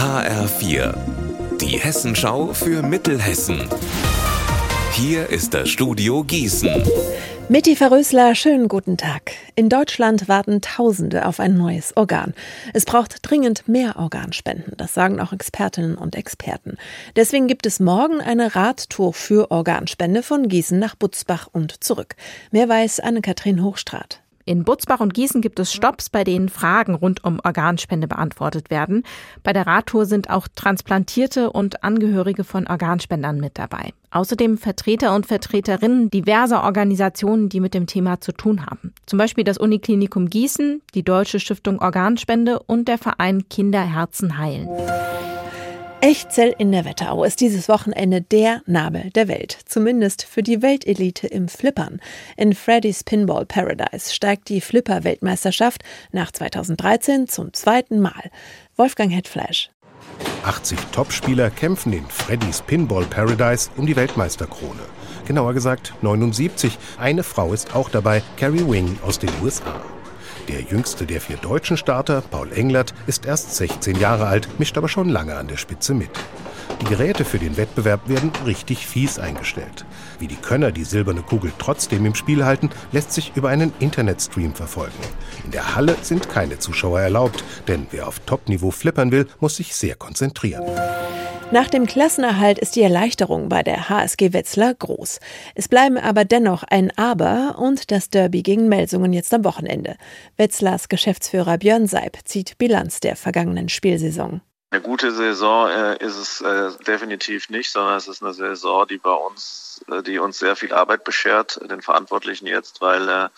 HR4, die Hessenschau für Mittelhessen. Hier ist das Studio Gießen. Mitti Verrösler, schönen guten Tag. In Deutschland warten Tausende auf ein neues Organ. Es braucht dringend mehr Organspenden, das sagen auch Expertinnen und Experten. Deswegen gibt es morgen eine Radtour für Organspende von Gießen nach Butzbach und zurück. Mehr weiß Anne-Kathrin Hochstrat. In Butzbach und Gießen gibt es Stops, bei denen Fragen rund um Organspende beantwortet werden. Bei der Radtour sind auch Transplantierte und Angehörige von Organspendern mit dabei. Außerdem Vertreter und Vertreterinnen diverser Organisationen, die mit dem Thema zu tun haben. Zum Beispiel das Uniklinikum Gießen, die Deutsche Stiftung Organspende und der Verein Kinderherzen heilen. Echzell in der Wetterau ist dieses Wochenende der Nabel der Welt, zumindest für die Weltelite im Flippern. In Freddy's Pinball Paradise steigt die Flipper-Weltmeisterschaft nach 2013 zum zweiten Mal. Wolfgang Hetflash. 80 Topspieler kämpfen in Freddy's Pinball Paradise um die Weltmeisterkrone. Genauer gesagt 79. Eine Frau ist auch dabei, Carrie Wing aus den USA. Der jüngste der vier deutschen Starter, Paul Englert, ist erst 16 Jahre alt, mischt aber schon lange an der Spitze mit. Die Geräte für den Wettbewerb werden richtig fies eingestellt. Wie die Könner die silberne Kugel trotzdem im Spiel halten, lässt sich über einen Internetstream verfolgen. In der Halle sind keine Zuschauer erlaubt, denn wer auf Topniveau flippern will, muss sich sehr konzentrieren. Nach dem Klassenerhalt ist die Erleichterung bei der HSG Wetzlar groß. Es bleiben aber dennoch ein Aber und das Derby gegen Melsungen jetzt am Wochenende. Wetzlars Geschäftsführer Björn Seib zieht Bilanz der vergangenen Spielsaison. Eine gute Saison äh, ist es äh, definitiv nicht, sondern es ist eine Saison, die bei uns, äh, die uns sehr viel Arbeit beschert, den Verantwortlichen jetzt, weil äh,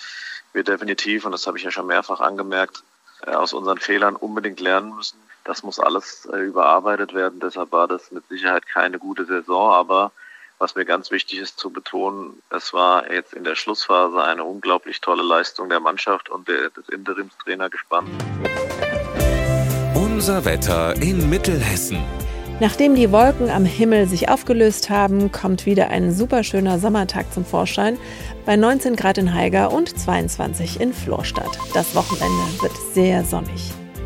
wir definitiv, und das habe ich ja schon mehrfach angemerkt, äh, aus unseren Fehlern unbedingt lernen müssen. Das muss alles äh, überarbeitet werden. Deshalb war das mit Sicherheit keine gute Saison. Aber was mir ganz wichtig ist zu betonen, es war jetzt in der Schlussphase eine unglaublich tolle Leistung der Mannschaft und der, des Interimstrainer gespannt. Unser Wetter in Mittelhessen. Nachdem die Wolken am Himmel sich aufgelöst haben, kommt wieder ein superschöner Sommertag zum Vorschein bei 19 Grad in Haiger und 22 in Florstadt. Das Wochenende wird sehr sonnig.